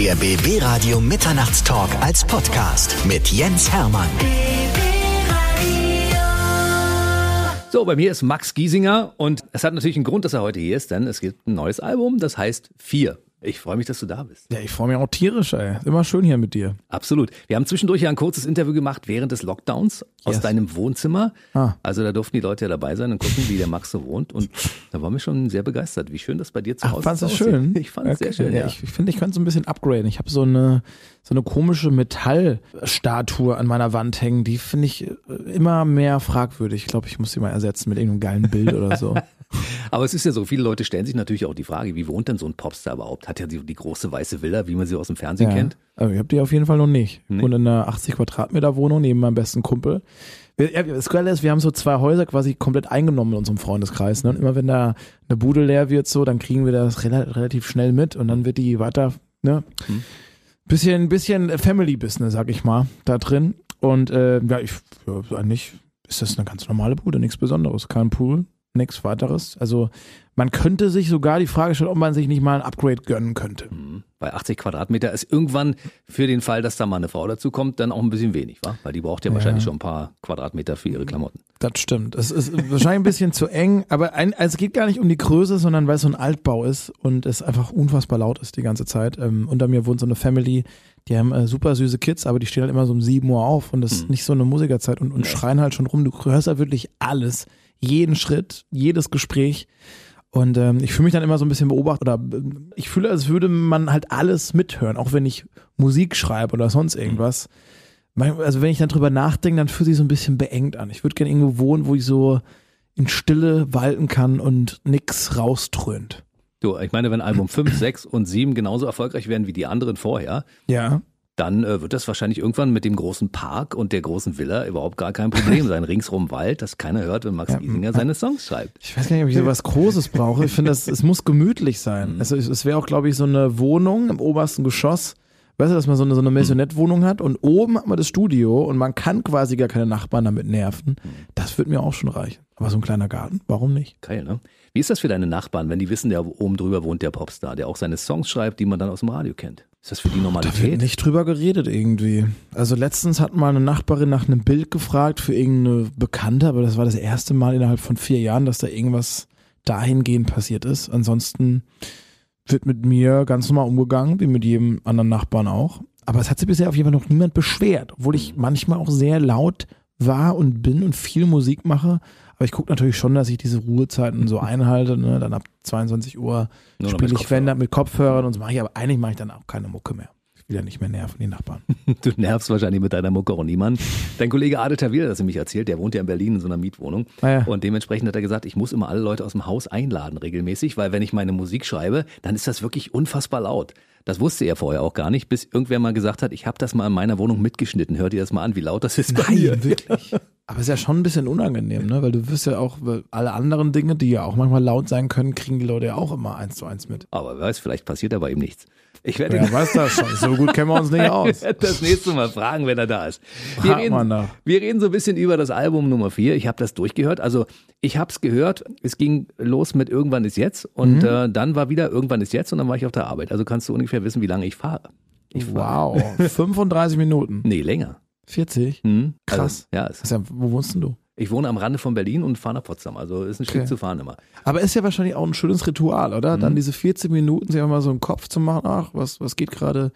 Der BB Radio Mitternachtstalk als Podcast mit Jens Hermann. So, bei mir ist Max Giesinger und es hat natürlich einen Grund, dass er heute hier ist, denn es gibt ein neues Album, das heißt Vier. Ich freue mich, dass du da bist. Ja, ich freue mich auch tierisch, ey. Immer schön hier mit dir. Absolut. Wir haben zwischendurch ja ein kurzes Interview gemacht während des Lockdowns aus Yes. deinem Wohnzimmer. Ah. Also da durften die Leute ja dabei sein und gucken, wie der Max so wohnt. Und da waren wir schon sehr begeistert, wie schön das bei dir zu Ach, Hause du aussieht. schön? Ich fand es sehr Okay. schön, ja. Ich, ich finde, ich könnte so ein bisschen upgraden. Ich habe so eine, so eine komische Metallstatue an meiner Wand hängen. Die finde ich immer mehr fragwürdig. Ich glaube, ich muss die mal ersetzen mit irgendeinem geilen Bild oder so. Aber es ist ja so, viele Leute stellen sich natürlich auch die Frage, wie wohnt denn so ein Popstar überhaupt? Hat ja die, die große weiße Villa, wie man sie aus dem Fernsehen ja. kennt? Aber ich habe die auf jeden Fall noch nicht. Nee. Und in einer 80 Quadratmeter Wohnung neben meinem besten Kumpel. Das Geile ist, wir haben so zwei Häuser quasi komplett eingenommen in unserem Freundeskreis. Ne? Und immer wenn da eine Bude leer wird, so, dann kriegen wir das rela relativ schnell mit und dann wird die weiter, ne? Hm. Bisschen, bisschen Family Business, sag ich mal, da drin. Und äh, ja, ich ja, eigentlich ist das eine ganz normale Bude, nichts Besonderes. Kein Pool, nichts weiteres. Also man könnte sich sogar die Frage stellen, ob man sich nicht mal ein Upgrade gönnen könnte. Mhm. Bei 80 Quadratmeter ist irgendwann für den Fall, dass da mal eine Frau dazu kommt, dann auch ein bisschen wenig, wa? Weil die braucht ja, Ja. wahrscheinlich schon ein paar Quadratmeter für ihre Klamotten. Das stimmt. Es ist wahrscheinlich ein bisschen zu eng, aber ein, also es geht gar nicht um die Größe, sondern weil es so ein Altbau ist und es einfach unfassbar laut ist die ganze Zeit. Ähm, unter mir wohnt so eine Family, die haben äh, super süße Kids, aber die stehen halt immer so um 7 Uhr auf und das ist Hm. nicht so eine Musikerzeit und, und schreien halt schon rum. Du hörst halt wirklich alles, jeden Schritt, jedes Gespräch. Und ähm, ich fühle mich dann immer so ein bisschen beobachtet oder äh, ich fühle, als würde man halt alles mithören, auch wenn ich Musik schreibe oder sonst irgendwas. Also wenn ich dann drüber nachdenke, dann fühlt sich so ein bisschen beengt an. Ich würde gerne irgendwo wohnen, wo ich so in Stille walten kann und nix rauströnt. Du, ich meine, wenn Album 5, 6 und 7 genauso erfolgreich werden wie die anderen vorher, Ja. Dann äh, wird das wahrscheinlich irgendwann mit dem großen Park und der großen Villa überhaupt gar kein Problem sein. Ringsrum Wald, das keiner hört, wenn Max Ja. Giesinger seine Songs schreibt. Ich weiß gar nicht, ob ich so was Großes brauche. Ich finde, es muss gemütlich sein. Also es, es wäre auch, glaube ich, so eine Wohnung im obersten Geschoss. Weißt du, dass man so eine, so eine Maisonette-Wohnung hat und oben hat man das Studio und man kann quasi gar keine Nachbarn damit nerven. Das würde mir auch schon reichen. Aber so ein kleiner Garten, warum nicht? Geil, ne? Wie ist das für deine Nachbarn, wenn die wissen, der oben drüber wohnt der Popstar, der auch seine Songs schreibt, die man dann aus dem Radio kennt? Ist das für die Da wird Normalität? nicht drüber geredet irgendwie. Also letztens hat mal eine Nachbarin nach einem Bild gefragt für irgendeine Bekannte, aber das war das erste Mal innerhalb von vier Jahren, dass da irgendwas dahingehend passiert ist. Ansonsten wird mit mir ganz normal umgegangen, wie mit jedem anderen Nachbarn auch. Aber es hat sich bisher auf jeden Fall noch niemand beschwert, obwohl ich manchmal auch sehr laut war und bin und viel Musik mache. Aber ich gucke natürlich schon, dass ich diese Ruhezeiten so einhalte. Ne? Dann ab 22 Uhr spiele ich wenn dann mit Kopfhörern und so mache ich. Aber eigentlich mache ich dann auch keine Mucke mehr. Ja nicht mehr nerven, die Nachbarn. Du nervst wahrscheinlich mit deiner Mucke auch niemanden. Dein Kollege Ade Tawil hat es nämlich erzählt, der wohnt ja in Berlin in so einer Mietwohnung. Ah ja. Und dementsprechend hat er gesagt, ich muss immer alle Leute aus dem Haus einladen regelmäßig, weil wenn ich meine Musik schreibe, dann ist das wirklich unfassbar laut. Das wusste er vorher auch gar nicht, bis irgendwer mal gesagt hat, ich habe das mal in meiner Wohnung mitgeschnitten. Hört ihr das mal an, wie laut das ist bei mir? wirklich. Aber es ist ja schon ein bisschen unangenehm, ne? Weil du wirst ja auch, weil alle anderen Dinge, die ja auch manchmal laut sein können, kriegen die Leute ja auch immer eins zu eins mit. Aber wer weiß, vielleicht passiert aber ihm nichts. Ich werde Wer weiß das schon. So gut kennen wir uns nicht aus. das nächste Mal fragen, wenn er da ist. Wir Frag reden, nach. wir reden so ein bisschen über das Album Nummer 4. Ich habe das durchgehört. Also ich habe es gehört. Es ging los mit Irgendwann ist jetzt und Mhm. äh, dann war wieder Irgendwann ist jetzt und dann war ich auf der Arbeit. Also kannst du ungefähr wissen, wie lange ich fahre. Ich fahre. Wow. 35 Minuten. Nee, länger. 40? Hm? Krass. Also, ja, ist ja, wo wohnst denn du? Ich wohne am Rande von Berlin und fahre nach Potsdam. Also ist ein Stück Okay. zu fahren immer. Aber ist ja wahrscheinlich auch ein schönes Ritual, oder? Mhm. Dann diese 40 Minuten, sich mal so im Kopf zu machen, ach, was, was geht gerade,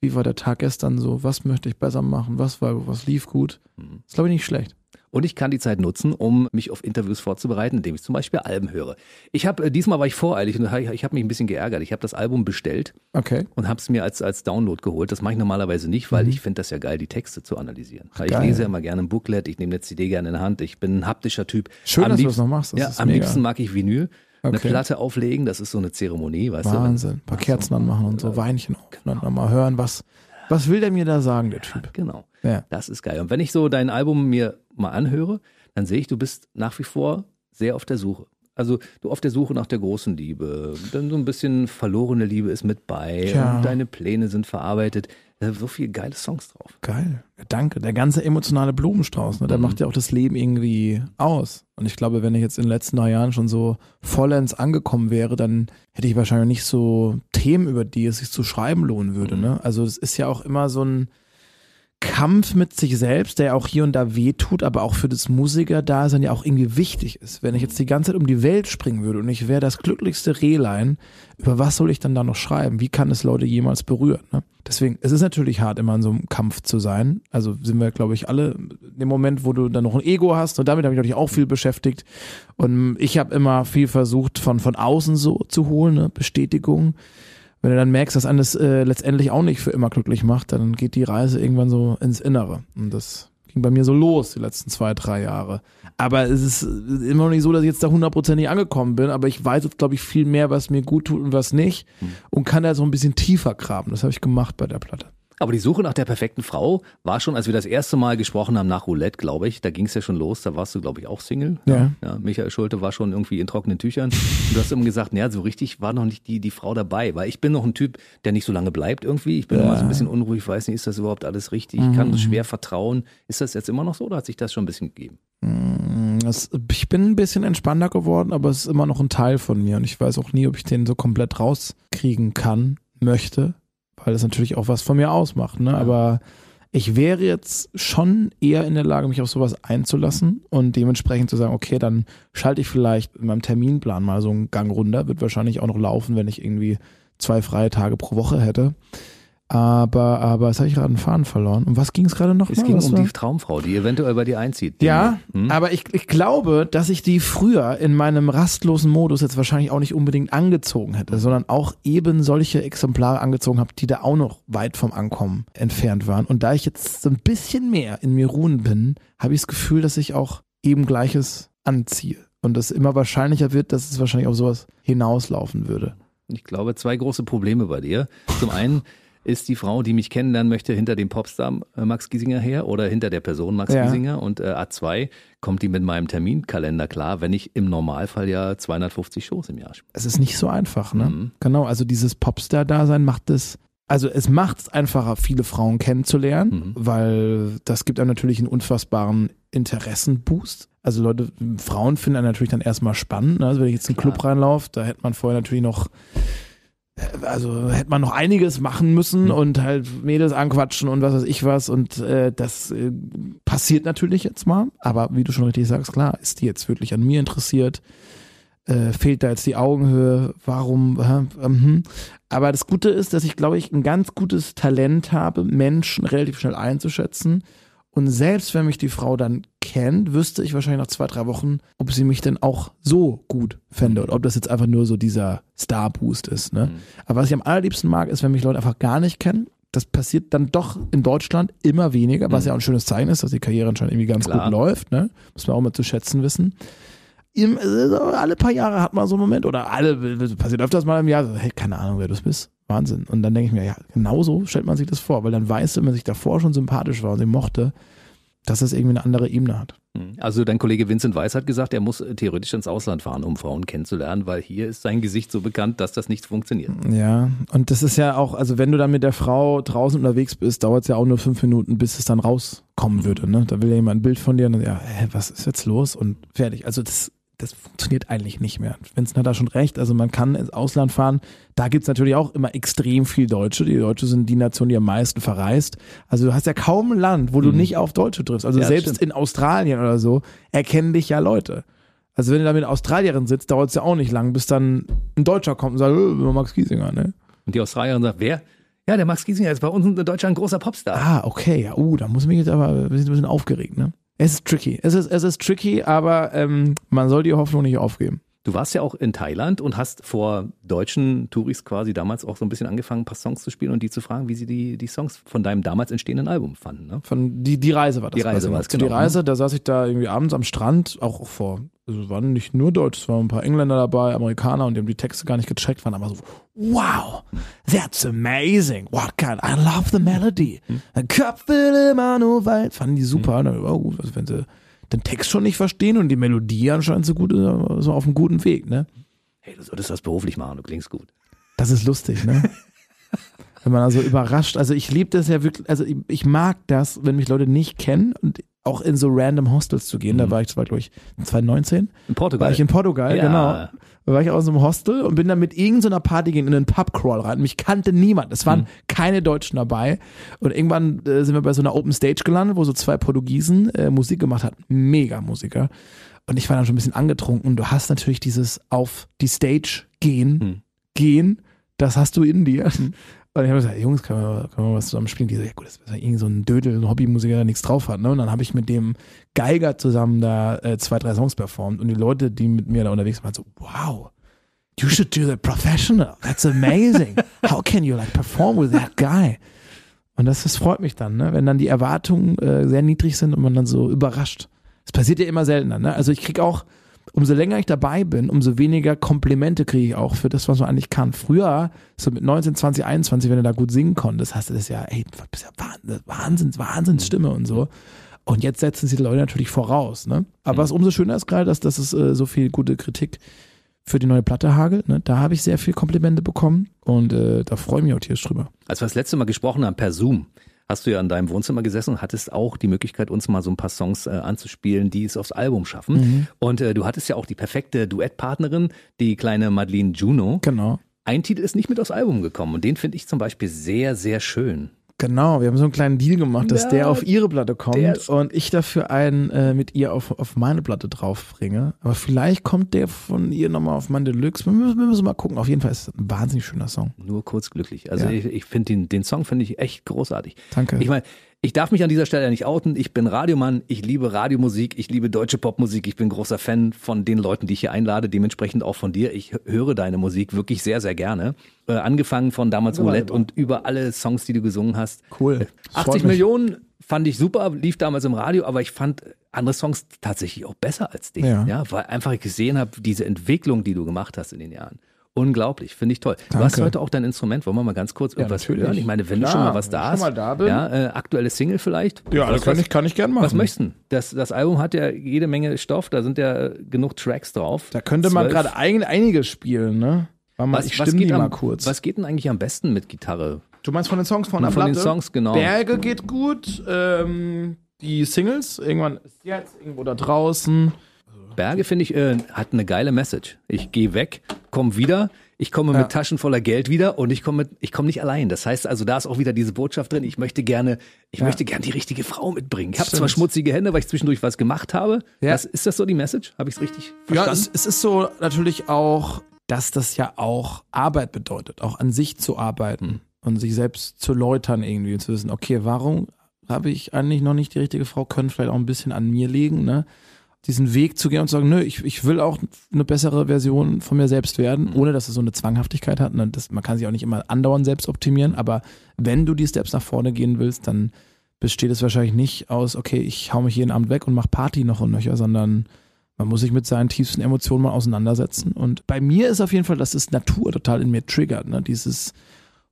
wie war der Tag gestern so, was möchte ich besser machen, was war, was lief gut. Mhm. Ist glaube ich nicht schlecht. Und ich kann die Zeit nutzen, um mich auf Interviews vorzubereiten, indem ich zum Beispiel Alben höre. Ich habe äh, diesmal war ich voreilig und ich habe mich ein bisschen geärgert. Ich habe das Album bestellt Okay. und habe es mir als, als Download geholt. Das mache ich normalerweise nicht, weil ich finde das ja geil, die Texte zu analysieren. Weil ich Mhm. geil. lese ja immer gerne ein Booklet, ich nehme eine CD gerne in der Hand, ich bin ein haptischer Typ. Schön, am dass du liebsten, das noch machst. Das ja, am mega. liebsten mag ich Vinyl. Eine Okay. Platte auflegen, das ist so eine Zeremonie, weißt Wahnsinn. Ein paar Kerzen anmachen und so Weinchen auf. Und dann nochmal hören, was, was will der mir da sagen, der du? Typ? Genau. Ja. Das ist geil. Und wenn ich so dein Album mir mal anhöre, dann sehe ich, du bist nach wie vor sehr auf der Suche. Also du auf der Suche nach der großen Liebe. Dann so ein bisschen verlorene Liebe ist mit bei und deine Pläne sind verarbeitet. So viele geile Songs drauf. Geil. Danke. Der ganze emotionale Blumenstrauß, ne, der Mhm. macht ja auch das Leben irgendwie aus. Und ich glaube, wenn ich jetzt in den letzten drei Jahren schon so vollends angekommen wäre, dann hätte ich wahrscheinlich nicht so Themen, über die es sich zu schreiben lohnen würde. Mhm. Ne? Also es ist ja auch immer so ein Kampf mit sich selbst, der auch hier und da wehtut, aber auch für das Musiker-Dasein ja auch irgendwie wichtig ist. Wenn ich jetzt die ganze Zeit um die Welt springen würde und ich wäre das glücklichste Rehlein, über was soll ich dann da noch schreiben? Wie kann es Leute jemals berühren? Ne? Deswegen, es ist natürlich hart, immer in so einem Kampf zu sein. Also sind wir, glaube ich, alle dem Moment, wo du dann noch ein Ego hast und damit habe ich natürlich auch viel beschäftigt. Und ich habe immer viel versucht, von, von außen so zu holen, ne? Bestätigung. Wenn du dann merkst, dass eines äh, letztendlich auch nicht für immer glücklich macht, dann geht die Reise irgendwann so ins Innere. Und das ging bei mir so los, die letzten zwei, drei Jahre. Aber es ist immer noch nicht so, dass ich jetzt da hundertprozentig angekommen bin, aber ich weiß jetzt, glaube ich, viel mehr, was mir gut tut und was nicht und kann da so ein bisschen tiefer graben. Das habe ich gemacht bei der Platte. Aber die Suche nach der perfekten Frau war schon, als wir das erste Mal gesprochen haben nach Roulette, glaube ich, da ging es ja schon los, da warst du, glaube ich, auch Single. Ja. ja. Michael Schulte war schon irgendwie in trockenen Tüchern. Und du hast immer gesagt, naja, so richtig war noch nicht die, die Frau dabei, weil ich bin noch ein Typ, der nicht so lange bleibt irgendwie. Ich bin Ja. immer so ein bisschen unruhig, weiß nicht, ist das überhaupt alles richtig? Ich kann schwer vertrauen. Ist das jetzt immer noch so oder hat sich das schon ein bisschen gegeben? Mm, Das, ich bin ein bisschen entspannter geworden, aber es ist immer noch ein Teil von mir und ich weiß auch nie, ob ich den so komplett rauskriegen kann, möchte, weil das natürlich auch was von mir ausmacht. Ne? Aber ich wäre jetzt schon eher in der Lage, mich auf sowas einzulassen und dementsprechend zu sagen, okay, dann schalte ich vielleicht in meinem Terminplan mal so einen Gang runter. Wird wahrscheinlich auch noch laufen, wenn ich irgendwie zwei freie Tage pro Woche hätte. Aber, aber jetzt habe ich gerade einen Faden verloren. Um was ging es gerade noch? Es mal? ging Was um war- die Traumfrau, die eventuell bei dir einzieht. ja, Hm? aber ich, ich glaube, dass ich die früher in meinem rastlosen Modus jetzt wahrscheinlich auch nicht unbedingt angezogen hätte, sondern auch eben solche Exemplare angezogen habe, die da auch noch weit vom Ankommen entfernt waren. Und da ich jetzt so ein bisschen mehr in mir ruhen bin, habe ich das Gefühl, dass ich auch eben Gleiches anziehe. Und es immer wahrscheinlicher wird, dass es wahrscheinlich auf sowas hinauslaufen würde. Ich glaube, zwei große Probleme bei dir. Zum einen ist die Frau, die mich kennenlernen möchte, hinter dem Popstar äh, Max Giesinger her oder hinter der Person Max Ja. Giesinger. Und äh, A2 kommt die mit meinem Terminkalender klar, wenn ich im Normalfall ja 250 Shows im Jahr spiele. Es ist nicht so einfach, ne? Mhm. Genau, also dieses Popstar-Dasein macht es, also es macht es einfacher, viele Frauen kennenzulernen, Mhm. weil das gibt einem natürlich einen unfassbaren Interessenboost. Also Leute, Frauen finden einen natürlich dann erstmal spannend. Ne? Also wenn ich jetzt in den. Club reinlaufe, da hätte man vorher natürlich noch also hätte man noch einiges machen müssen Mhm. und halt Mädels anquatschen und was weiß ich was und äh, das äh, passiert natürlich jetzt mal, aber wie du schon richtig sagst, klar, ist die jetzt wirklich an mir interessiert, äh, fehlt da jetzt die Augenhöhe, warum, äh, ähm, aber das Gute ist, dass ich glaube ich ein ganz gutes Talent habe, Menschen relativ schnell einzuschätzen und selbst wenn mich die Frau dann kennt, wüsste ich wahrscheinlich nach zwei, drei Wochen, ob sie mich denn auch so gut fände oder ob das jetzt einfach nur so dieser Star-Boost ist. Ne? Mhm. Aber was ich am allerliebsten mag, ist, wenn mich Leute einfach gar nicht kennen. Das passiert dann doch in Deutschland immer weniger, was Mhm. ja auch ein schönes Zeichen ist, dass die Karriere anscheinend irgendwie ganz Klar. gut läuft. Ne? Muss man auch mal zu schätzen wissen. Im, äh, alle paar Jahre hat man so einen Moment oder alle, passiert öfters mal im Jahr, so, hey, keine Ahnung, wer du bist. Wahnsinn. Und dann denke ich mir, ja, genau so stellt man sich das vor, weil dann weißt du, wenn man sich davor schon sympathisch war und sie mochte, dass es irgendwie eine andere Ebene hat. Mhm. Also dein Kollege Vincent Weiss hat gesagt, er muss äh, theoretisch ins Ausland fahren, um Frauen kennenzulernen, weil hier ist sein Gesicht so bekannt, dass das nicht funktioniert. Ja, und das ist ja auch, also wenn du dann mit der Frau draußen unterwegs bist, dauert es ja auch nur fünf Minuten, bis es dann rauskommen würde. Ne? Da will ja jemand ein Bild von dir und dann, ja, hä, was ist jetzt los? Und fertig. Also das, das funktioniert eigentlich nicht mehr. Vincent hat da schon recht. Also man kann ins Ausland fahren. Da gibt's natürlich auch immer extrem viel Deutsche. Die Deutsche sind die Nation, die am meisten verreist. Also du hast ja kaum ein Land, wo du Mhm. nicht auf Deutsche triffst. Also Ja, selbst stimmt. in Australien oder so erkennen dich ja Leute. Also wenn du da mit Australierin sitzt, dauert es ja auch nicht lang, bis dann ein Deutscher kommt und sagt, äh, Max Giesinger, ne? Und die Australierin sagt, wer? Ja, der Max Giesinger ist bei uns in Deutschland ein großer Popstar. Ah, okay, ja, uh, da muss ich mich jetzt aber ein bisschen, ein bisschen aufgeregt, ne? Es ist tricky. Es ist, es ist tricky, aber ähm, man soll die Hoffnung nicht aufgeben. Du warst ja auch in Thailand und hast vor deutschen Touris quasi damals auch so ein bisschen angefangen, ein paar Songs zu spielen und die zu fragen, wie sie die, die Songs von deinem damals entstehenden Album fanden. Ne? Von die, die Reise war das. Die Reise war es, genau, Die Reise, da saß ich da irgendwie abends am Strand, auch vor, also es waren nicht nur Deutsch, es waren ein paar Engländer dabei, Amerikaner und die haben die Texte gar nicht gecheckt, waren aber so, wow, that's amazing, what kind, I love the melody, ein Kopf will immer nur weit, fanden die super, ne? oh, gut, also wenn sie den Text schon nicht verstehen und die Melodie anscheinend so gut ist, so auf einem guten Weg, ne? Hey, du solltest das beruflich machen, du klingst gut. Das ist lustig, ne? Wenn man also überrascht, also ich liebe das ja wirklich, also ich, ich, mag das, wenn mich Leute nicht kennen und auch in so random Hostels zu gehen. Mhm. Da war ich, das war glaube ich 2019. In Portugal. War ich in Portugal, ja. genau. Da war ich aus einem Hostel und bin dann mit irgendeiner Party gehen in einen Pubcrawl rein. Mich kannte niemand. Es waren mhm. keine Deutschen dabei. Und irgendwann äh, sind wir bei so einer Open Stage gelandet, wo so zwei Portugiesen äh, Musik gemacht haben. Mega Musiker. Und ich war dann schon ein bisschen angetrunken. Und du hast natürlich dieses auf die Stage gehen, mhm. gehen, das hast du in dir. Mhm. Und ich habe gesagt, Jungs, können wir, können wir was zusammen spielen? Die so, ja gut, das ist ja irgendwie so ein Dödel, ein Hobbymusiker, der nichts drauf hat. Ne? Und dann habe ich mit dem Geiger zusammen da äh, zwei, drei Songs performt. Und die Leute, die mit mir da unterwegs waren, so, wow, you should do that professional. That's amazing. How can you like perform with that guy? Und das, das freut mich dann, ne? wenn dann die Erwartungen äh, sehr niedrig sind und man dann so überrascht. Das passiert ja immer seltener. Ne? Also ich krieg auch umso länger ich dabei bin, umso weniger Komplimente kriege ich auch für das, was man eigentlich kann. Früher, so mit 19, 20, 21, wenn du da gut singen konntest, hast du das ja, ey, du bist ja Wahnsinns, Wahnsinnsstimme und so. Und jetzt setzen sie die Leute natürlich voraus. Ne? Aber mhm. was umso schöner ist gerade, dass, dass es äh, so viel gute Kritik für die neue Platte hagelt. Ne? Da habe ich sehr viel Komplimente bekommen und äh, da freue ich mich auch tierisch drüber. Als wir das letzte Mal gesprochen haben per Zoom, hast du ja in deinem Wohnzimmer gesessen und hattest auch die Möglichkeit, uns mal so ein paar Songs äh, anzuspielen, die es aufs Album schaffen. Mhm. Und äh, du hattest ja auch die perfekte Duettpartnerin, die kleine Madeline Juno. Genau. Ein Titel ist nicht mit aufs Album gekommen und den finde ich zum Beispiel sehr, sehr schön. Genau, wir haben so einen kleinen Deal gemacht, dass ja, der auf ihre Platte kommt und ich dafür einen äh, mit ihr auf, auf meine Platte draufbringe. Aber vielleicht kommt der von ihr nochmal auf meine Deluxe. Wir müssen, wir müssen mal gucken. Auf jeden Fall ist es ein wahnsinnig schöner Song. Nur kurz glücklich. Also ja. ich, ich finde den, den Song finde ich echt großartig. Danke. Ich meine, ich darf mich an dieser Stelle nicht outen. Ich bin Radiomann, ich liebe Radiomusik, ich liebe deutsche Popmusik, ich bin großer Fan von den Leuten, die ich hier einlade, dementsprechend auch von dir. Ich höre deine Musik wirklich sehr, sehr gerne. Äh, angefangen von damals Roulette und über alle Songs, die du gesungen hast. Cool. 80 Millionen fand ich super, lief damals im Radio, aber ich fand andere Songs tatsächlich auch besser als den. Ja. ja weil einfach ich gesehen habe, diese Entwicklung, die du gemacht hast in den Jahren. Unglaublich, finde ich toll. Danke. Du hast heute auch dein Instrument. Wollen wir mal ganz kurz irgendwas ja, hören? Ich meine, wenn Klar, du schon mal was da hast. Da ja, äh, aktuelle Single vielleicht. Ja, das kann ich, kann ich gern machen. Was möchten? Das, das Album hat ja jede Menge Stoff, da sind ja genug Tracks drauf. Da könnte man gerade ein, einiges spielen, ne? Mal, was, ich stimme die am, mal kurz. Was geht denn eigentlich am besten mit Gitarre? Du meinst von den Songs von der Von den Songs, genau. Berge geht gut, ähm, die Singles, irgendwann ist jetzt irgendwo da draußen. Berge, finde ich, äh, hat eine geile Message. Ich gehe weg, komm wieder, ich komme ja. mit Taschen voller Geld wieder und ich komme ich komme nicht allein. Das heißt also, da ist auch wieder diese Botschaft drin, ich möchte gerne, ich ja. möchte gerne die richtige Frau mitbringen. Ich habe zwar schmutzige Hände, weil ich zwischendurch was gemacht habe. Ja. Das, ist das so die Message? Habe ich es richtig verstanden? Ja, es, es ist so natürlich auch, dass das ja auch Arbeit bedeutet, auch an sich zu arbeiten und sich selbst zu läutern irgendwie und zu wissen, okay, warum habe ich eigentlich noch nicht die richtige Frau, können vielleicht auch ein bisschen an mir liegen, ne? Diesen Weg zu gehen und zu sagen, nö, ich, ich will auch eine bessere Version von mir selbst werden, mhm. ohne dass es so eine Zwanghaftigkeit hat. Das, man kann sich auch nicht immer andauernd selbst optimieren, aber wenn du die Steps nach vorne gehen willst, dann besteht es wahrscheinlich nicht aus, okay, ich hau mich jeden Abend weg und mach Party noch und nöcher, sondern man muss sich mit seinen tiefsten Emotionen mal auseinandersetzen. Und bei mir ist auf jeden Fall, dass das Natur total in mir triggert, ne? Dieses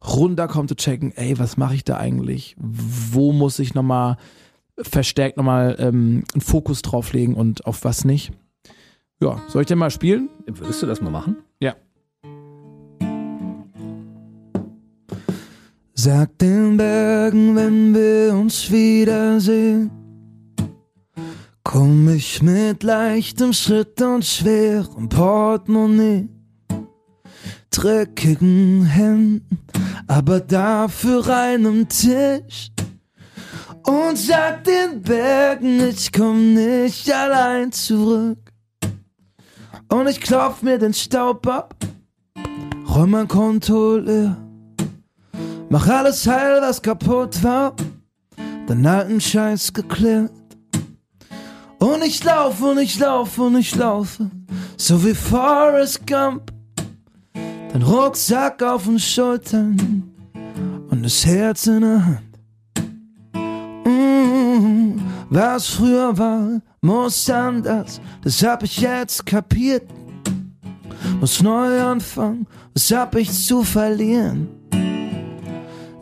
runterkommen zu checken, ey, was mache ich da eigentlich? Wo muss ich nochmal verstärkt nochmal ähm, einen Fokus drauflegen und auf was nicht. Ja, soll ich denn mal spielen? Würdest du das mal machen? Ja. Sag den Bergen, wenn wir uns wiedersehen, komm ich mit leichtem Schritt und schwerem Portemonnaie, dreckigen Händen, aber dafür reinem Tisch und sag den Bergen, ich komm nicht allein zurück. Und ich klopf mir den Staub ab, räum mein Konto leer. Mach alles heil, was kaputt war, den alten Scheiß geklärt. Und ich lauf und ich lauf und ich laufe, so wie Forrest Gump. Den Rucksack auf den Schultern und das Herz in der Hand. Was früher war, muss anders, das hab ich jetzt kapiert. Muss neu anfangen, was hab ich zu verlieren?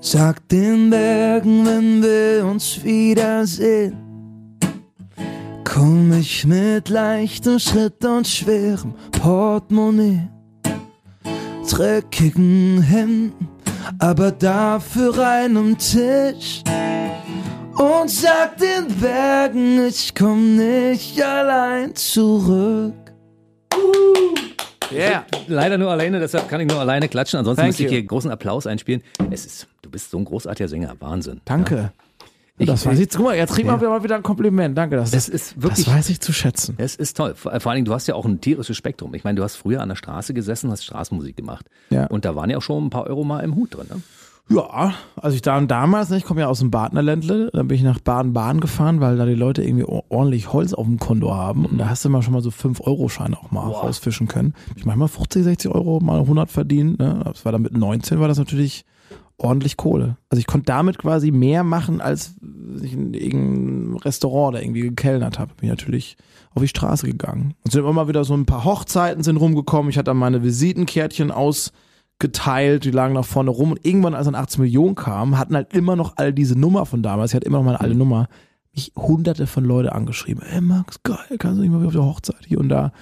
Sag den Bergen, wenn wir uns wiedersehen. Komm ich mit leichtem Schritt und schwerem Portemonnaie, dreckigen Händen, aber dafür einem Tisch und sag den Bergen, ich komm nicht allein zurück. Yeah. Leider nur alleine, deshalb kann ich nur alleine klatschen. Ansonsten Thank müsste ich you. hier großen Applaus einspielen. Es ist, du bist so ein großartiger Sänger, Wahnsinn. Danke. Ich- das weiß ich. Guck mal, jetzt kriegen wir mal wieder ein Kompliment. Danke. Das, Das ist wirklich- Das weiß ich zu schätzen. Es ist toll. Vor, vor allen Dingen, du hast ja auch ein tierisches Spektrum. Ich meine, du hast früher an der Straße gesessen, hast Straßenmusik gemacht. Ja. Und da waren ja auch schon ein paar Euro mal im Hut drin. Ne? Ja, also ich da damals, ne, ich komme ja aus dem Badnerländle, dann bin ich nach Baden-Baden gefahren, weil da die Leute irgendwie or- ordentlich Holz auf dem Konto haben und da hast du mal schon mal so 5-Euro-Scheine auch mal Boah. rausfischen können. Ich manchmal 50, 60 Euro, mal 100 verdient. Ne? Das war dann mit 19 war das natürlich ordentlich Kohle. Also ich konnte damit quasi mehr machen, als ich in irgendeinem Restaurant da irgendwie gekellnert habe. Bin ich natürlich auf die Straße gegangen. Und sind immer mal wieder so ein paar Hochzeiten sind rumgekommen. Ich hatte dann meine Visitenkärtchen ausgeteilt, die lagen nach vorne rum. Und irgendwann, als dann 18 Millionen kamen, hatten halt immer noch alle diese Nummer von damals. Ich hatte immer noch meine alte Nummer. Mich hunderte von Leute angeschrieben. Ey Max, geil, kannst du nicht mal wieder auf der Hochzeit hier und da.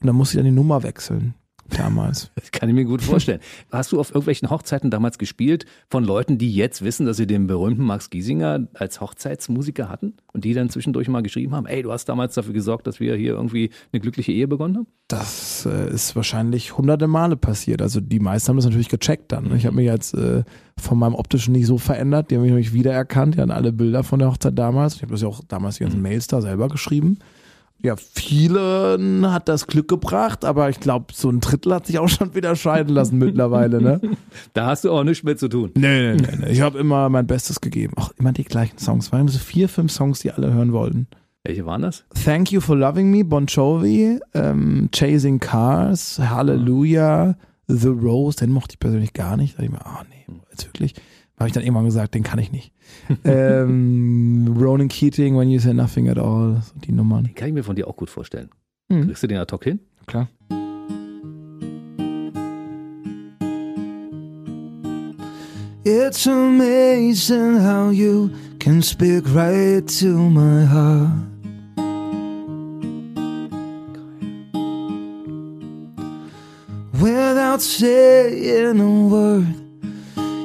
Und dann musste ich dann die Nummer wechseln. Damals. Das kann ich mir gut vorstellen. Hast du auf irgendwelchen Hochzeiten damals gespielt von Leuten, die jetzt wissen, dass sie den berühmten Max Giesinger als Hochzeitsmusiker hatten und die dann zwischendurch mal geschrieben haben, ey, du hast damals dafür gesorgt, dass wir hier irgendwie eine glückliche Ehe begonnen haben? Das äh, ist wahrscheinlich hunderte Male passiert. Also die meisten haben das natürlich gecheckt dann. ne? Ich habe mich jetzt äh, von meinem optischen nicht so verändert. Die haben mich nämlich wiedererkannt. Die hatten alle Bilder von der Hochzeit damals. Ich habe das ja auch damals die ganzen Mails da selber geschrieben. Ja, vielen hat das Glück gebracht, aber ich glaube, so ein Drittel hat sich auch schon wieder scheiden lassen mittlerweile, ne? Da hast du auch nichts mit zu tun. Nee, nee, nee. nee. Ich habe immer mein Bestes gegeben. Auch immer die gleichen Songs. Es waren so vier, fünf Songs, die alle hören wollten. Welche waren das? Thank You for Loving Me, Bon Jovi, ähm, Chasing Cars, Hallelujah, The Rose, den mochte ich persönlich gar nicht. Da dachte ich mir, ah nee, jetzt wirklich. Habe ich dann irgendwann gesagt, den kann ich nicht. ähm, Ronan Keating, When You Say Nothing at All, so die Nummern. Den kann ich mir von dir auch gut vorstellen. Mhm. Kriegst du den ad hoc hin? Klar. It's amazing how you can speak right to my heart. Without saying a word,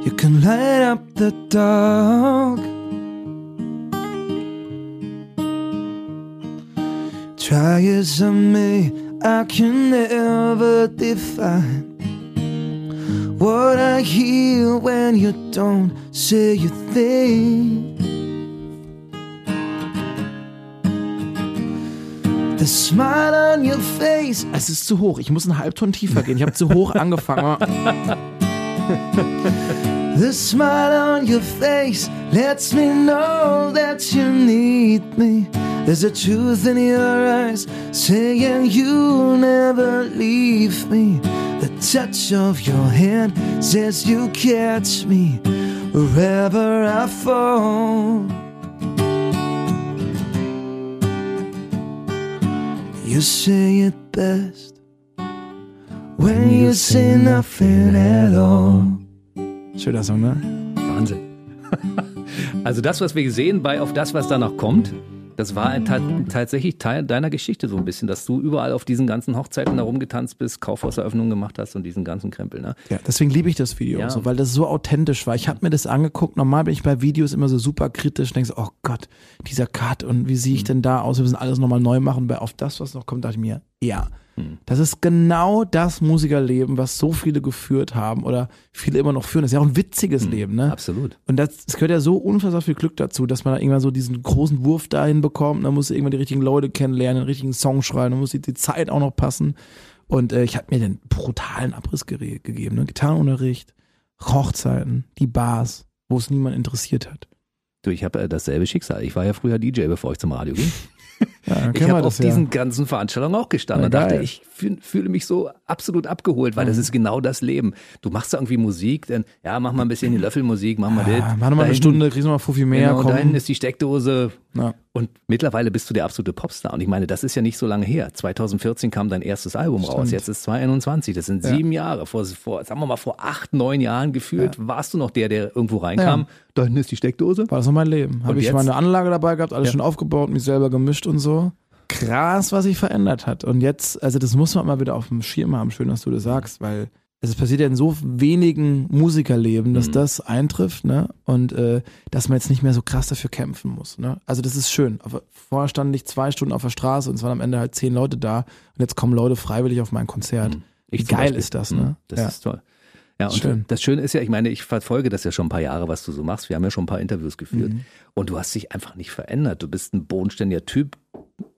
you can light up the dark. Try as I may, I can never define what I hear when you don't say a thing. The smile on your face. Es ist zu hoch. Ich muss einen Halbton tiefer gehen. Ich habe zu hoch angefangen. The smile on your face lets me know that you need me. There's a truth in your eyes saying you'll never leave me. The touch of your hand says you catch me wherever I fall. You say it best when you say nothing at all. Schöner Song, ne? Wahnsinn. Also das, was wir sehen bei Auf das, was danach kommt, das war ein ta tatsächlich Teil deiner Geschichte so ein bisschen, dass du überall auf diesen ganzen Hochzeiten da rumgetanzt bist, Kaufhauseröffnungen gemacht hast und diesen ganzen Krempel. Ne? Ja, deswegen liebe ich das Video Ja. auch so, weil das so authentisch war. Ich habe mir das angeguckt. Normal bin ich bei Videos immer so super kritisch und denke so, oh Gott, dieser Cut und wie sehe ich denn da aus? Wir müssen alles nochmal neu machen. Bei auf das, was noch kommt, dachte ich mir, ja. Das ist genau das Musikerleben, was so viele geführt haben oder viele immer noch führen. Das ist ja auch ein witziges Leben, ne? Absolut. Und das, es gehört ja so unfassbar viel Glück dazu, dass man da irgendwann so diesen großen Wurf dahin bekommt. Dann muss irgendwann die richtigen Leute kennenlernen, den richtigen Song schreiben, dann muss die, die Zeit auch noch passen. Und äh, ich habe mir den brutalen Abriss gere- gegeben. Ne? Gitarrenunterricht, Hochzeiten, die Bars, wo es niemand interessiert hat. Du, ich habe äh, dasselbe Schicksal. Ich war ja früher DJ, bevor ich zum Radio ging. Ja, Ich habe auf ja. diesen ganzen Veranstaltungen auch gestanden Ja, und dachte, ich fühl, fühle mich so absolut abgeholt, weil das ist genau das Leben. Du machst da irgendwie Musik, dann ja, mach mal ein bisschen die Löffelmusik, mach mal das. mach Da eine Stunde, kriegst nochmal Fuffi mehr. Genau, komm. da hinten ist die Steckdose. Ja. Und mittlerweile bist du der absolute Popstar. Und ich meine, das ist ja nicht so lange her. 2014 kam dein erstes Album raus. Stimmt. Jetzt ist 2021. Das sind Ja. sieben Jahre. Vor, vor, sagen wir mal, vor acht, neun Jahren gefühlt warst du noch der, der irgendwo reinkam. Ja. Da hinten ist die Steckdose. War das noch mein Leben. Habe ich jetzt? meine Anlage dabei gehabt, alles Ja. schon aufgebaut, mich selber gemischt und so. Krass, was sich verändert hat. Und jetzt, also das muss man mal wieder auf dem Schirm haben. Schön, dass du das sagst, weil es passiert ja in so wenigen Musikerleben, dass Mhm. das eintrifft, ne? Und äh, dass man jetzt nicht mehr so krass dafür kämpfen muss. Ne? Also das ist schön. Aber vorher standen ich zwei Stunden auf der Straße und es waren am Ende halt zehn Leute da und jetzt kommen Leute freiwillig auf mein Konzert. Wie Ich zum geil Beispiel. ist das, Mhm. ne? Das ja. ist toll. Ja, und Schön. das Schöne ist ja, ich meine, ich verfolge das ja schon ein paar Jahre, was du so machst. Wir haben ja schon ein paar Interviews geführt. Mhm. Und du hast dich einfach nicht verändert. Du bist ein bodenständiger Typ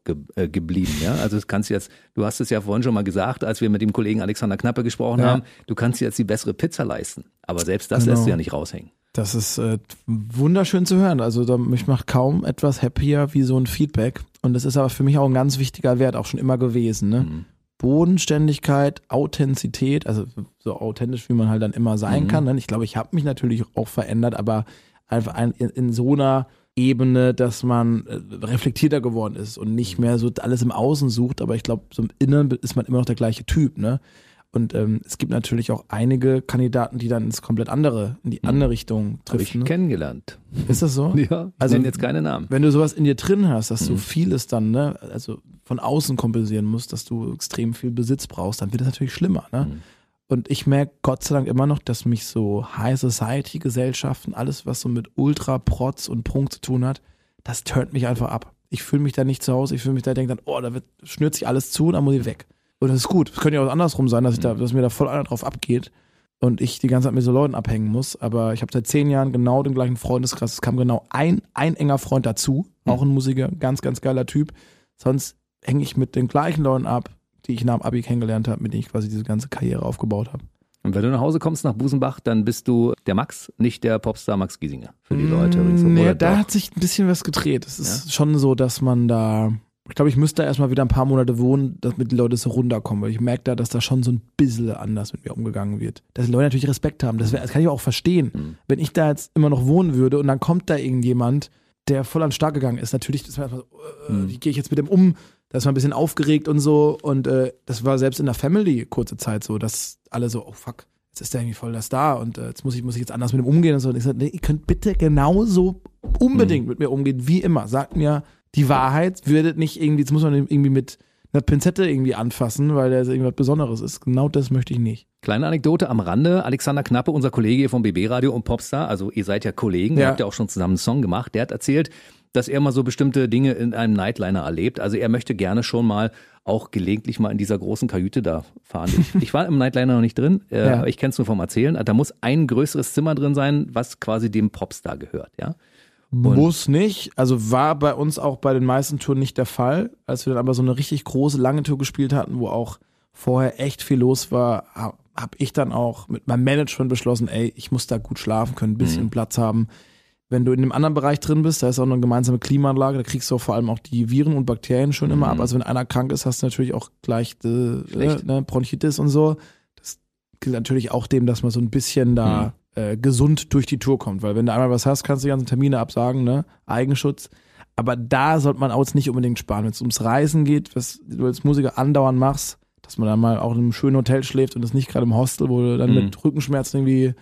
ge äh, geblieben, ja. Also das kannst du jetzt, du hast es ja vorhin schon mal gesagt, als wir mit dem Kollegen Alexander Knappe gesprochen Ja. haben, du kannst dir jetzt die bessere Pizza leisten. Aber selbst das Genau. lässt du ja nicht raushängen. Das ist äh, wunderschön zu hören. Also da, mich macht kaum etwas happier wie so ein Feedback. Und das ist aber für mich auch ein ganz wichtiger Wert, auch schon immer gewesen. Ne? Mhm. Bodenständigkeit, Authentizität, also so authentisch, wie man halt dann immer sein Mhm. kann. Ne? Ich glaube, ich habe mich natürlich auch verändert, aber einfach ein, in, in so einer Ebene, dass man äh, reflektierter geworden ist und nicht mehr so alles im Außen sucht. Aber ich glaube, so im Inneren ist man immer noch der gleiche Typ. Ne? Und ähm, es gibt natürlich auch einige Kandidaten, die dann ins komplett andere, in die andere Richtung Habe Mhm. ich. Ne? kennengelernt. Ist das so? Ja, Also- nenne jetzt keine Namen. Wenn du sowas in dir drin hast, dass du Mhm. vieles dann, ne, also von außen kompensieren musst, dass du extrem viel Besitz brauchst, dann wird es natürlich schlimmer, ne? Mhm. Und ich merke Gott sei Dank immer noch, dass mich so High Society Gesellschaften, alles was so mit Ultra Protz und Prunk zu tun hat, das turnt mich einfach ab. Ich fühle mich da nicht zu Hause, ich fühle mich da, denke dann, oh, da wird, schnürt sich alles zu und dann muss ich weg. Und das ist gut. Es könnte ja auch andersrum sein, dass ich da, Mhm. dass mir da voll einer drauf abgeht und ich die ganze Zeit mit so Leuten abhängen muss. Aber ich habe seit zehn Jahren genau den gleichen Freundeskreis. Es kam genau ein, ein enger Freund dazu, Mhm. auch ein Musiker, ganz, ganz geiler Typ. Sonst hänge ich mit den gleichen Leuten ab, die ich nach dem Abi kennengelernt habe, mit denen ich quasi diese ganze Karriere aufgebaut habe. Und wenn du nach Hause kommst nach Busenbach, dann bist du der Max, nicht der Popstar Max Giesinger. Für die Leute ringsum. Mm, Nee, da doch? hat sich ein bisschen was gedreht. Es ist schon so, dass man da, ich glaube, ich müsste da erstmal wieder ein paar Monate wohnen, damit die Leute so runterkommen, weil ich merke da, dass da schon so ein bisschen anders mit mir umgegangen wird. Dass die Leute natürlich Respekt haben. Das, wär, das kann ich auch verstehen. Mhm. Wenn ich da jetzt immer noch wohnen würde und dann kommt da irgendjemand, der voll an den Start gegangen ist, natürlich, erstmal so, äh, Mhm. wie gehe ich jetzt mit dem um? Da ist man ein bisschen aufgeregt und so. Und äh, das war selbst in der Family kurze Zeit so, dass alle so, oh fuck, jetzt ist der irgendwie voll der Star und äh, jetzt muss ich, muss ich jetzt anders mit ihm umgehen und so. Und ich so, nee, ihr könnt bitte genauso unbedingt Mhm. mit mir umgehen, wie immer. Sagt mir die Wahrheit, würdet nicht irgendwie, jetzt muss man ihn irgendwie mit einer Pinzette irgendwie anfassen, weil der irgendwas Besonderes ist. Genau das möchte ich nicht. Kleine Anekdote am Rande. Alexander Knappe, unser Kollege hier vom BB Radio und Popstar, also ihr seid ja Kollegen, ihr Ja. habt ja auch schon zusammen einen Song gemacht, der hat erzählt, dass er mal so bestimmte Dinge in einem Nightliner erlebt. Also er möchte gerne schon mal auch gelegentlich mal in dieser großen Kajüte da fahren. Ich, ich war im Nightliner noch nicht drin, äh, Ja. ich kenne es nur vom Erzählen. Da muss ein größeres Zimmer drin sein, was quasi dem Popstar gehört, ja. Muss nicht. Also war bei uns auch bei den meisten Touren nicht der Fall. Als wir dann aber so eine richtig große, lange Tour gespielt hatten, wo auch vorher echt viel los war, habe hab ich dann auch mit meinem Management beschlossen, ey, ich muss da gut schlafen können, ein bisschen Mhm. Platz haben. Wenn du in dem anderen Bereich drin bist, da ist auch eine gemeinsame Klimaanlage, da kriegst du auch vor allem auch die Viren und Bakterien schon immer Mhm. ab. Also wenn einer krank ist, hast du natürlich auch gleich äh, ne, Bronchitis und so. Das gilt natürlich auch dem, dass man so ein bisschen da äh, gesund durch die Tour kommt. Weil wenn du einmal was hast, kannst du die ganzen Termine absagen, ne? Eigenschutz. Aber da sollte man auch jetzt nicht unbedingt sparen. Wenn es ums Reisen geht, was du als Musiker andauernd machst, dass man dann mal auch in einem schönen Hotel schläft und das nicht gerade im Hostel, wo du dann Mhm. mit Rückenschmerzen irgendwie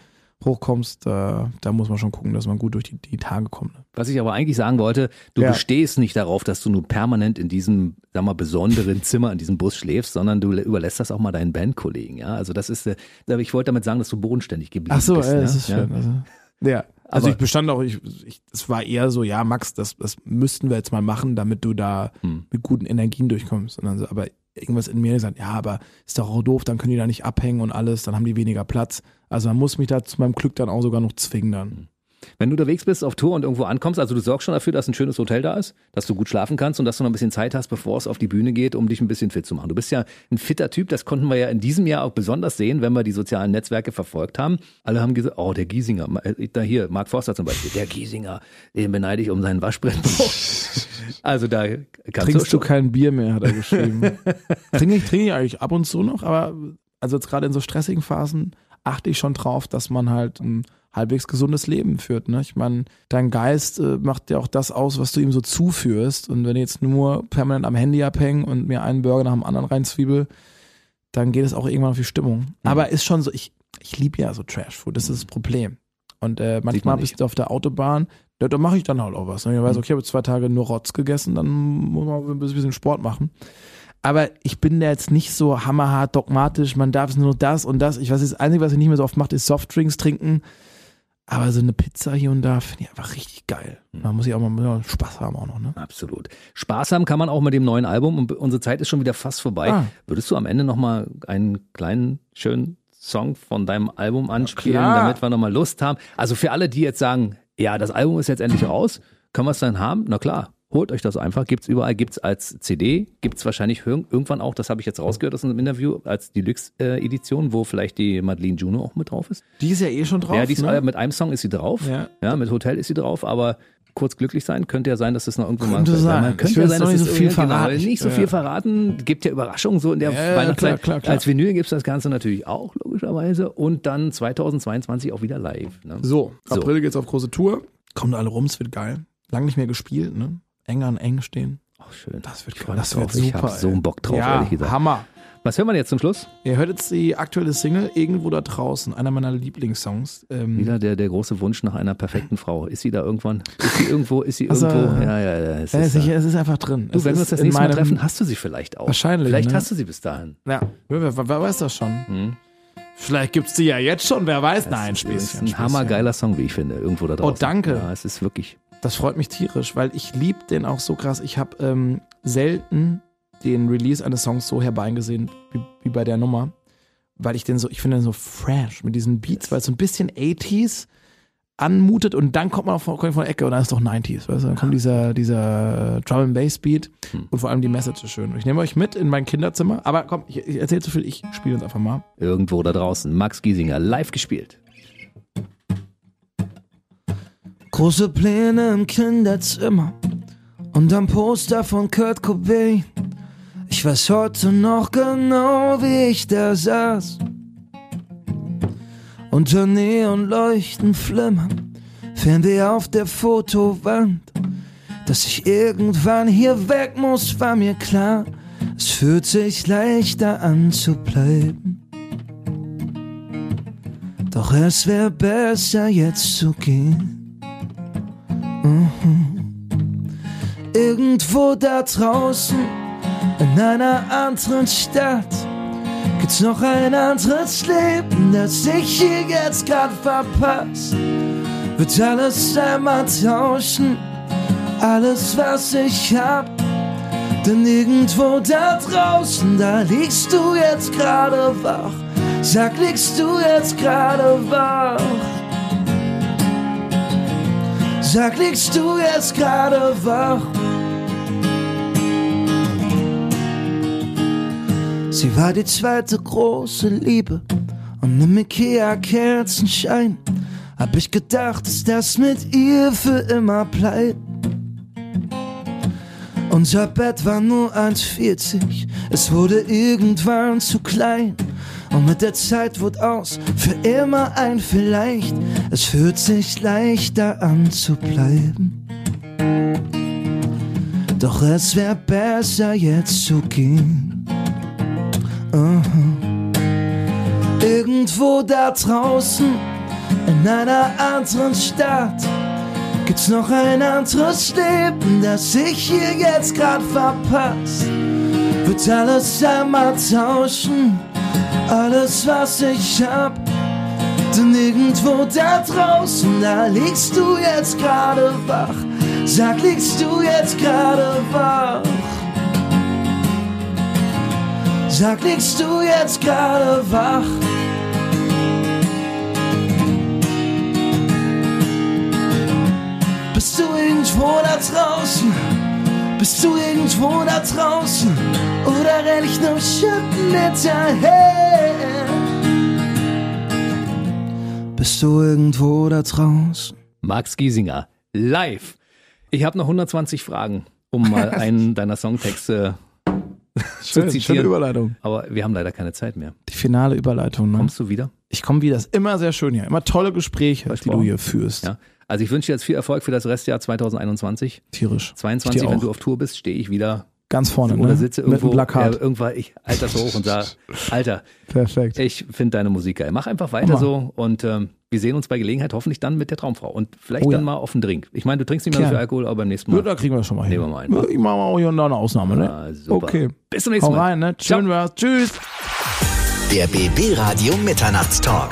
hochkommst, da, da muss man schon gucken, dass man gut durch die, die Tage kommt. Ne? Was ich aber eigentlich sagen wollte, du Ja. bestehst nicht darauf, dass du nur permanent in diesem, sag mal, besonderen Zimmer in diesem Bus schläfst, sondern du überlässt das auch mal deinen Bandkollegen, ja. Also das ist, äh, aber ich wollte damit sagen, dass du bodenständig geblieben Ach so, bist. äh, ne? das ist ja? schön. Also, ja. Also Aber- ich bestand auch, ich, ich, es war eher so, ja, Max, das, das müssten wir jetzt mal machen, damit du da Hm. mit guten Energien durchkommst. Und dann so, aber irgendwas in mir gesagt, ja, aber ist doch auch doof, dann können die da nicht abhängen und alles, dann haben die weniger Platz. Also man muss mich da zu meinem Glück dann auch sogar noch zwingen dann. Wenn du unterwegs bist auf Tour und irgendwo ankommst, also du sorgst schon dafür, dass ein schönes Hotel da ist, dass du gut schlafen kannst und dass du noch ein bisschen Zeit hast, bevor es auf die Bühne geht, um dich ein bisschen fit zu machen. Du bist ja ein fitter Typ, das konnten wir ja in diesem Jahr auch besonders sehen, wenn wir die sozialen Netzwerke verfolgt haben. Alle haben gesagt, oh, der Giesinger, äh, da hier, Mark Forster zum Beispiel, der Giesinger, den beneide ich um seinen Waschbrettbauch. also da kannst Trinkst du schon. kein Bier mehr, hat er geschrieben. trinke ich, trinke ich eigentlich ab und zu noch, aber also jetzt gerade in so stressigen Phasen achte ich schon drauf, dass man halt ein halbwegs gesundes Leben führt. Ne? Ich meine, dein Geist äh, macht ja auch das aus, was du ihm so zuführst. Und wenn ich jetzt nur permanent am Handy abhängen und mir einen Burger nach dem anderen reinzwiebel, dann geht es auch irgendwann auf die Stimmung. Aber ist schon so, ich, ich liebe ja so Trash-Food, das ist das Problem. Und äh, manchmal man bist du auf der Autobahn, da, da mache ich dann halt auch was. Ne? Ich weiß, okay, ich habe zwei Tage nur Rotz gegessen, dann muss man ein bisschen Sport machen. aber ich bin da jetzt nicht so hammerhart dogmatisch, man darf es nur das und das. Ich weiß, das Einzige, was ich nicht mehr so oft mache, ist Softdrinks trinken. Aber so eine Pizza hier und da finde ich einfach richtig geil. Da muss ich auch mal ja, Spaß haben auch noch, ne? Absolut. Spaß haben kann man auch mit dem neuen Album und unsere Zeit ist schon wieder fast vorbei. Ah. Würdest du am Ende nochmal einen kleinen, schönen Song von deinem Album anspielen, klar. damit wir nochmal Lust haben? Also für alle, die jetzt sagen, ja, das Album ist jetzt endlich raus, können wir es dann haben? Na klar. Holt euch das einfach, gibt's überall, gibt's als CD, gibt's wahrscheinlich ir- irgendwann auch, das habe ich jetzt rausgehört aus einem Interview, als Deluxe-Edition, wo vielleicht die Madeleine Juno auch mit drauf ist. Die ist ja eh schon drauf. ja, die ist, ne? äh, mit einem Song ist sie drauf. Ja. Ja, mit Hotel ist sie drauf, aber kurz glücklich sein könnte ja sein, dass das noch irgendwo Könnte mal sein. Man könnte ja sein, dass nicht es so viel genau, verraten. nicht so Ja. viel verraten. Gibt ja Überraschungen so in der Ja, Weihnachtszeit. klar, klar, klar. Als Vinyl gibt's das Ganze natürlich auch logischerweise und dann 2022 auch wieder live. Ne? So, So. April geht's auf große Tour. Kommt alle rum, es wird geil. Lang nicht mehr gespielt, ne? Eng an eng stehen. Ach, schön. Das wird Ich Das wird drauf. Ich super. hab so einen Bock drauf, ja, ehrlich gesagt. Hammer. Was hören wir jetzt zum Schluss? Ihr hört jetzt die aktuelle Single Irgendwo da draußen, einer meiner Lieblingssongs. Ähm, Wieder der, der große Wunsch nach einer perfekten Frau. Ist sie da irgendwann? Ist sie irgendwo? Ist sie Also, irgendwo? Ja, ja, ja. Es ja, ist, sicher, da. es ist einfach drin. Du, es wenn wir ist uns das nächste Mal treffen, hast du sie vielleicht auch. Wahrscheinlich, Vielleicht ne? hast du sie bis dahin. Ja, wer, wer, weiß das schon? Hm? Vielleicht gibt's die ja jetzt schon, wer weiß. Das Nein, ist Späßchen. ein Späßchen. hammergeiler Song, wie ich finde, irgendwo da draußen. danke. Ja, es ist wirklich. Das freut mich tierisch, weil ich lieb den auch so krass. Ich habe ähm, selten den Release eines Songs so herbeigesehen wie, wie bei der Nummer, weil ich den so, ich finde den so fresh mit diesen Beats, weil es so ein bisschen 80s anmutet und dann kommt man von, kommt von der Ecke und dann ist doch 90s, weißt du? Dann kommt dieser, dieser Drum and Bass Beat Hm. und vor allem die Message ist schön. Ich nehme euch mit in mein Kinderzimmer, aber komm, ich, ich erzähle zu viel, ich spiele uns einfach mal. Irgendwo da draußen. Max Giesinger live gespielt. Große Pläne im Kinderzimmer und am Poster von Kurt Cobain. Ich weiß heute noch genau, wie ich da saß. Unter Neonleuchten flimmern, Fernseher auf der Fotowand. Dass ich irgendwann hier weg muss, war mir klar. Es fühlt sich leichter an zu bleiben. Doch es wäre besser jetzt zu gehen. Irgendwo da draußen, in einer anderen Stadt, gibt's noch ein anderes Leben, das ich hier jetzt grad verpasst. Wird alles einmal tauschen, alles was ich hab. Denn irgendwo da draußen, da liegst du jetzt gerade wach. Sag, liegst du jetzt gerade wach? Sag, liegst du jetzt gerade wach? Sie war die zweite große Liebe und im Ikea Kerzenschein hab ich gedacht, dass das mit ihr für immer bleibt. Unser Bett war nur 1,40, es wurde irgendwann zu klein. Und mit der Zeit wurde aus für immer ein Vielleicht. Es fühlt sich leichter an zu bleiben. Doch es wäre besser jetzt zu gehen. Aha. Irgendwo da draußen, in einer anderen Stadt, gibt's noch ein anderes Leben, das ich hier jetzt grad verpasst. Wird alles einmal tauschen, alles was ich hab. Denn irgendwo da draußen, da liegst du jetzt gerade wach. Sag, liegst du jetzt gerade wach? Sag, liegst du jetzt gerade wach? Bist du irgendwo da draußen? Bist du irgendwo da draußen? Oder renn ich nur Schatten hinterher? Bist du irgendwo da draußen? Max Giesinger live. Ich habe noch 120 Fragen, um mal einen deiner Songtexte zu zitieren. Überleitung. Aber wir haben leider keine Zeit mehr. Die finale Überleitung. Ne? Kommst du wieder? Ich komme wieder. Ist immer sehr schön hier. Immer tolle Gespräche, die du hier führst. Ja. Also ich wünsche dir jetzt viel Erfolg für das Restjahr 2021. Tierisch. 22, Ich dir wenn auch. du auf Tour bist, stehe ich wieder Ganz vorne. oder ne? sitze Mit irgendwo. einem Plakat. Ja, irgendwann, ich halte das so hoch und sage, Alter, Perfekt. ich finde deine Musik geil. Mach einfach weiter so und ähm, wir sehen uns bei Gelegenheit hoffentlich dann mit der Traumfrau und vielleicht Oh ja. dann mal auf einen Drink. Ich meine, du trinkst nicht mehr so viel Alkohol, aber beim nächsten Mal. Ja, da kriegen wir das schon mal hin. Nehmen wir mal einen? Ich mache mal auch hier und da eine Ausnahme, ne? Ah, super. Okay. Bis zum nächsten Hau Mal. rein, ne? Schön war's. Tschüss. Der BB Radio Mitternachtstalk.